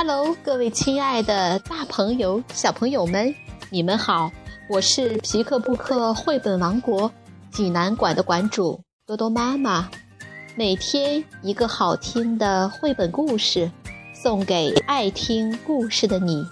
Hello，各位亲爱的大朋友、小朋友们，你们好！我是皮克布克绘本王国济南馆的馆主多多妈妈。每天一个好听的绘本故事，送给爱听故事的你。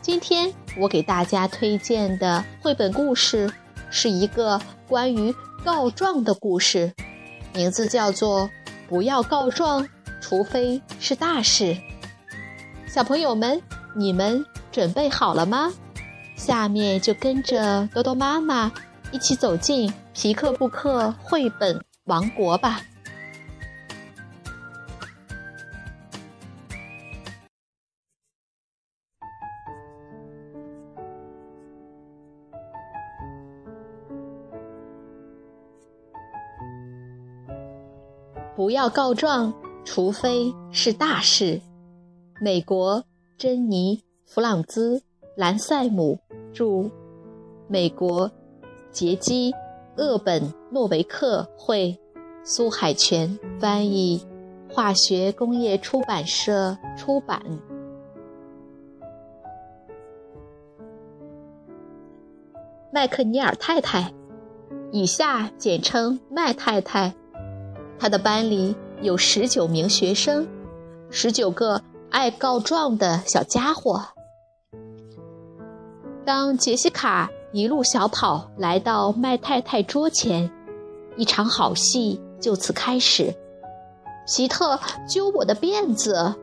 今天我给大家推荐的绘本故事是一个关于告状的故事，名字叫做《不要告状，除非是大事》。小朋友们，你们准备好了吗？下面就跟着多多妈妈一起走进皮克布克绘本。王国吧！不要告状，除非是大事。美国珍妮·弗朗兹·兰塞姆著，美国杰基。厄本·诺维克绘，苏海泉翻译，化学工业出版社出版。麦克尼尔太太，以下简称麦太太。她的班里有十九名学生，十九个爱告状的小家伙。当杰西卡。一路小跑来到麦太太桌前，一场好戏就此开始。皮特揪我的辫子，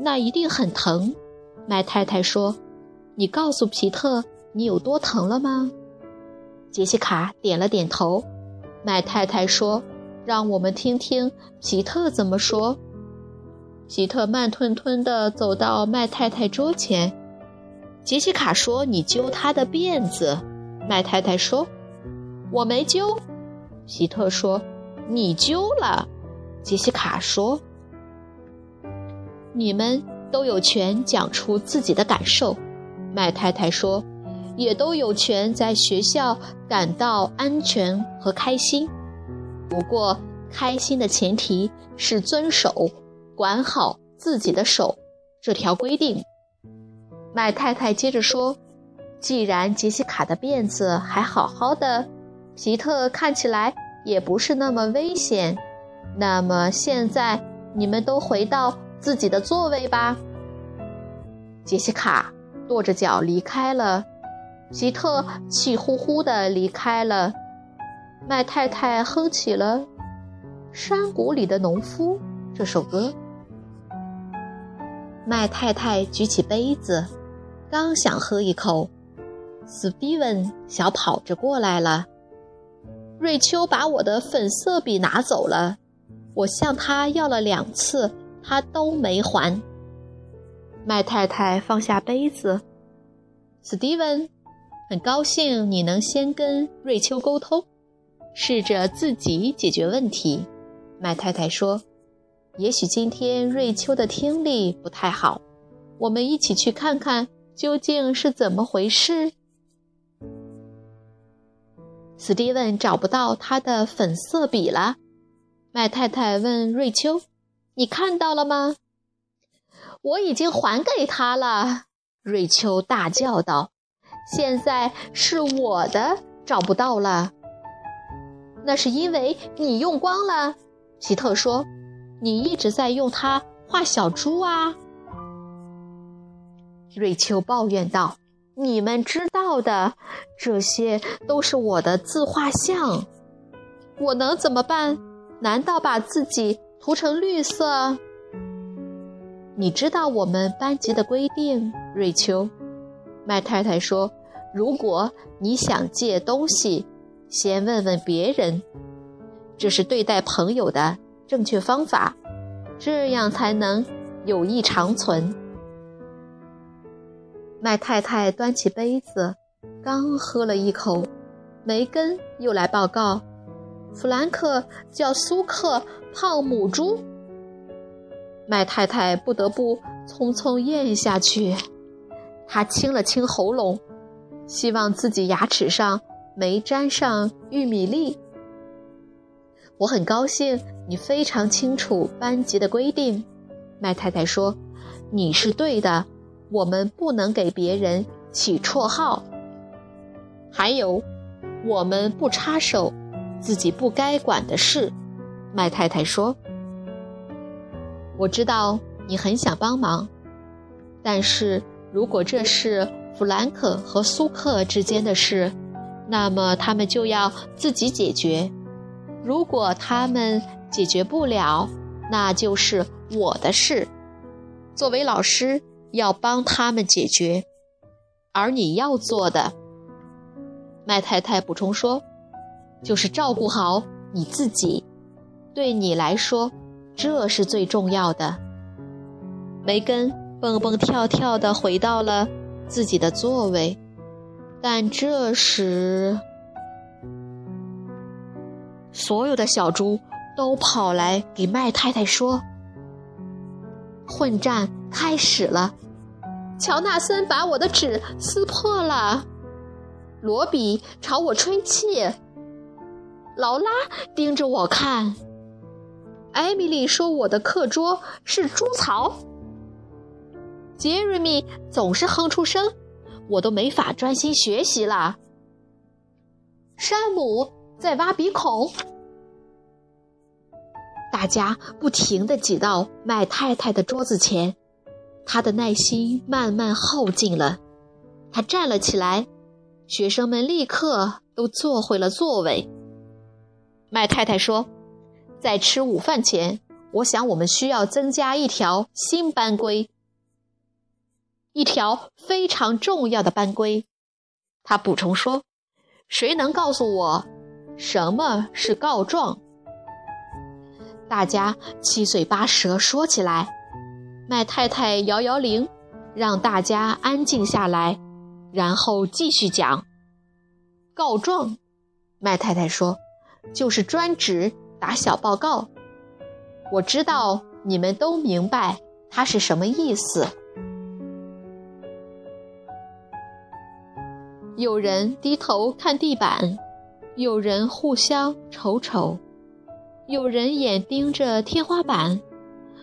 那一定很疼。麦太太说：“你告诉皮特你有多疼了吗？”杰西卡点了点头。麦太太说：“让我们听听皮特怎么说。”皮特慢吞吞地走到麦太太桌前。杰西卡说：“你揪他的辫子。”麦太太说：“我没揪。”皮特说：“你揪了。”杰西卡说：“你们都有权讲出自己的感受。”麦太太说：“也都有权在学校感到安全和开心。不过，开心的前提是遵守‘管好自己的手’这条规定。”麦太太接着说：“既然杰西卡的辫子还好好的，皮特看起来也不是那么危险，那么现在你们都回到自己的座位吧。”杰西卡跺着脚离开了，皮特气呼呼地离开了。麦太太哼起了《山谷里的农夫》这首歌。麦太太举起杯子。刚想喝一口，斯蒂文小跑着过来了。瑞秋把我的粉色笔拿走了，我向他要了两次，他都没还。麦太太放下杯子，斯蒂文，很高兴你能先跟瑞秋沟通，试着自己解决问题。麦太太说：“也许今天瑞秋的听力不太好，我们一起去看看。”究竟是怎么回事？史蒂文找不到他的粉色笔了。麦太太问瑞秋：“你看到了吗？”“我已经还给他了。”瑞秋大叫道。“现在是我的找不到了。”“那是因为你用光了。”皮特说，“你一直在用它画小猪啊。”瑞秋抱怨道：“你们知道的，这些都是我的自画像，我能怎么办？难道把自己涂成绿色？”你知道我们班级的规定，瑞秋。麦太太说：“如果你想借东西，先问问别人，这是对待朋友的正确方法，这样才能友谊长存。”麦太太端起杯子，刚喝了一口，梅根又来报告：“弗兰克叫苏克胖母猪。”麦太太不得不匆匆咽下去。她清了清喉咙，希望自己牙齿上没沾上玉米粒。我很高兴你非常清楚班级的规定，麦太太说：“你是对的，我们不能给别人起绰号。还有，我们不插手自己不该管的事。麦太太说：“我知道你很想帮忙，但是如果这是弗兰克和苏克之间的事，那么他们就要自己解决。如果他们解决不了，那就是我的事。作为老师，要帮他们解决。而你要做的，麦太太补充说，就是照顾好你自己。”对你来说，这是最重要的。梅根蹦蹦跳跳地回到了自己的座位，但这时，所有的小猪都跑来给麦太太说：“混战开始了！乔纳森把我的纸撕破了，罗比朝我吹气，劳拉盯着我看。”艾米丽说：“我的课桌是猪槽。”杰瑞米总是哼出声，我都没法专心学习了。山姆在挖鼻孔，大家不停地挤到麦太太的桌子前，他的耐心慢慢耗尽了。他站了起来，学生们立刻都坐回了座位。麦太太说。在吃午饭前，我想我们需要增加一条新班规，一条非常重要的班规。他补充说：“谁能告诉我什么是告状？”大家七嘴八舌说起来。麦太太摇摇铃，让大家安静下来，然后继续讲。告状，麦太太说：“就是专指。”打小报告，我知道你们都明白它是什么意思。有人低头看地板，有人互相瞅瞅，有人眼盯着天花板，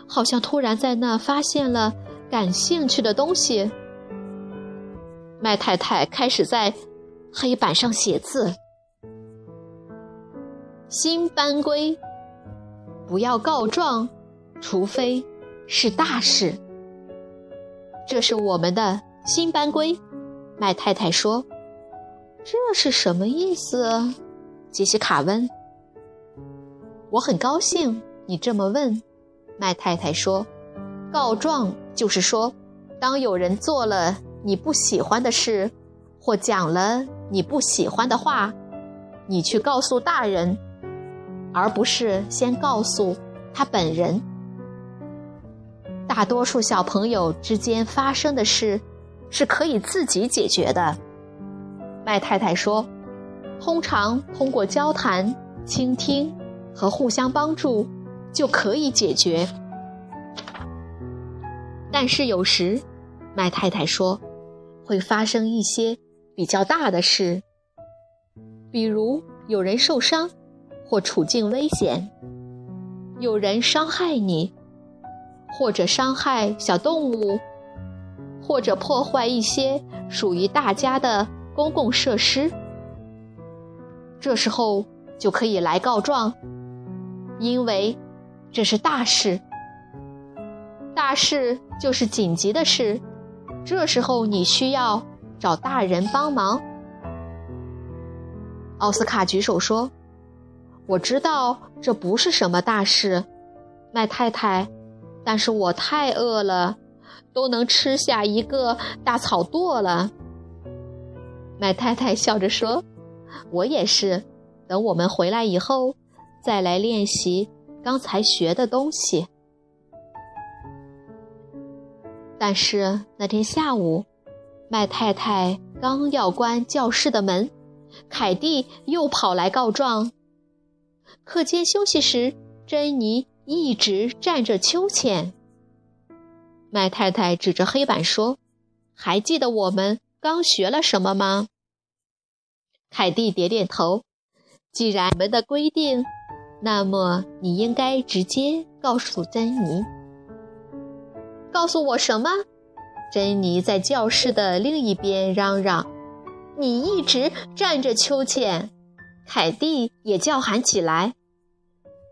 好像突然在那发现了感兴趣的东西。麦太太开始在黑板上写字。新班规：不要告状，除非是大事。这是我们的新班规。麦太太说：“这是什么意思？”杰西卡问。“我很高兴你这么问。”麦太太说：“告状就是说，当有人做了你不喜欢的事，或讲了你不喜欢的话，你去告诉大人。”而不是先告诉他本人。大多数小朋友之间发生的事是可以自己解决的，麦太太说，通常通过交谈、倾听和互相帮助就可以解决。但是有时，麦太太说，会发生一些比较大的事，比如有人受伤。或处境危险，有人伤害你，或者伤害小动物，或者破坏一些属于大家的公共设施，这时候就可以来告状，因为这是大事。大事就是紧急的事，这时候你需要找大人帮忙。奥斯卡举手说。我知道这不是什么大事，麦太太，但是我太饿了，都能吃下一个大草垛了。麦太太笑着说：“我也是，等我们回来以后，再来练习刚才学的东西。”但是那天下午，麦太太刚要关教室的门，凯蒂又跑来告状。课间休息时，珍妮一直站着秋千。麦太太指着黑板说：“还记得我们刚学了什么吗？”凯蒂点点头。既然我们的规定，那么你应该直接告诉珍妮。告诉我什么？珍妮在教室的另一边嚷嚷：“你一直站着，秋千。”凯蒂也叫喊起来：“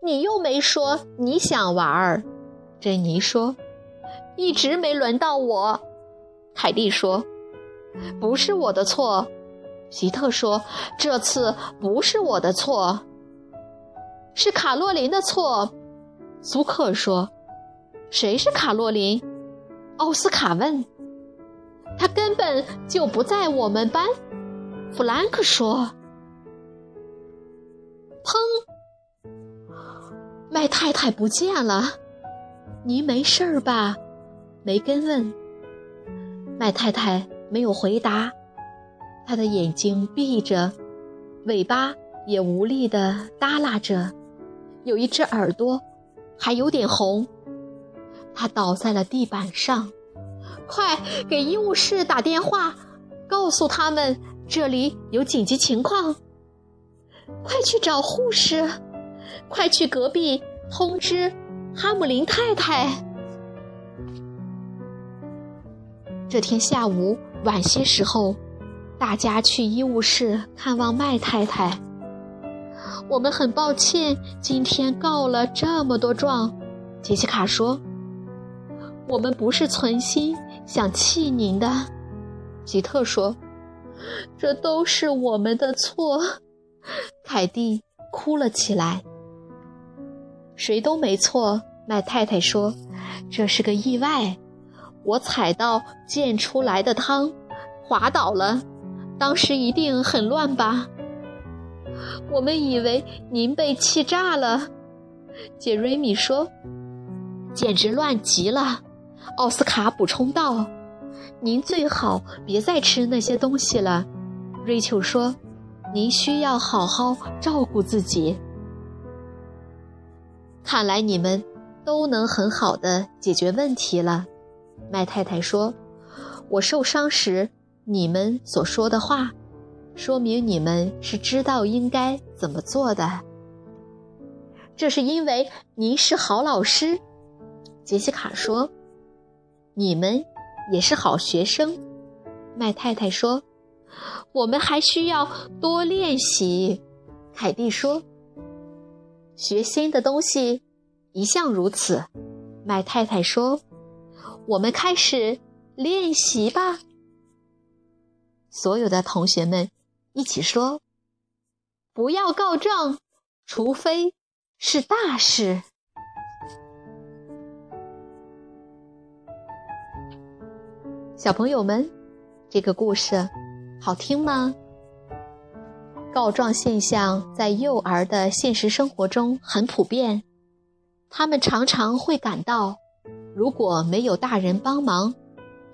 你又没说你想玩儿。”珍妮说：“一直没轮到我。”凯蒂说：“不是我的错。”皮特说：“这次不是我的错，是卡洛琳的错。”苏克说：“谁是卡洛琳？”奥斯卡问。“他根本就不在我们班。”弗兰克说。砰！麦太太不见了。您没事儿吧？梅根问。麦太太没有回答。他的眼睛闭着，尾巴也无力地耷拉着，有一只耳朵还有点红。他倒在了地板上。快给医务室打电话，告诉他们这里有紧急情况。快去找护士，快去隔壁通知哈姆林太太。这天下午晚些时候。大家去医务室看望麦太太。我们很抱歉，今天告了这么多状。杰西卡说：“我们不是存心想气您的。”吉特说：“这都是我们的错。”凯蒂哭了起来。谁都没错，麦太太说：“这是个意外。我踩到溅出来的汤，滑倒了。”当时一定很乱吧？我们以为您被气炸了，杰瑞米说：“简直乱极了。”奥斯卡补充道：“您最好别再吃那些东西了。”瑞秋说：“您需要好好照顾自己。”看来你们都能很好的解决问题了，麦太太说：“我受伤时。”你们所说的话，说明你们是知道应该怎么做的。这是因为您是好老师，杰西卡说。你们也是好学生，麦太太说。我们还需要多练习，凯蒂说。学新的东西一向如此，麦太太说。我们开始练习吧。所有的同学们一起说：“不要告状，除非是大事。”小朋友们，这个故事好听吗？告状现象在幼儿的现实生活中很普遍，他们常常会感到，如果没有大人帮忙。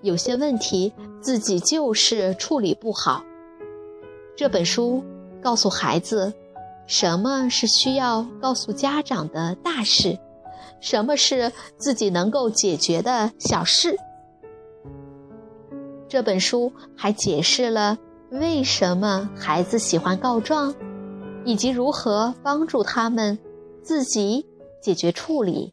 有些问题自己就是处理不好。这本书告诉孩子，什么是需要告诉家长的大事，什么是自己能够解决的小事。这本书还解释了为什么孩子喜欢告状，以及如何帮助他们自己解决处理。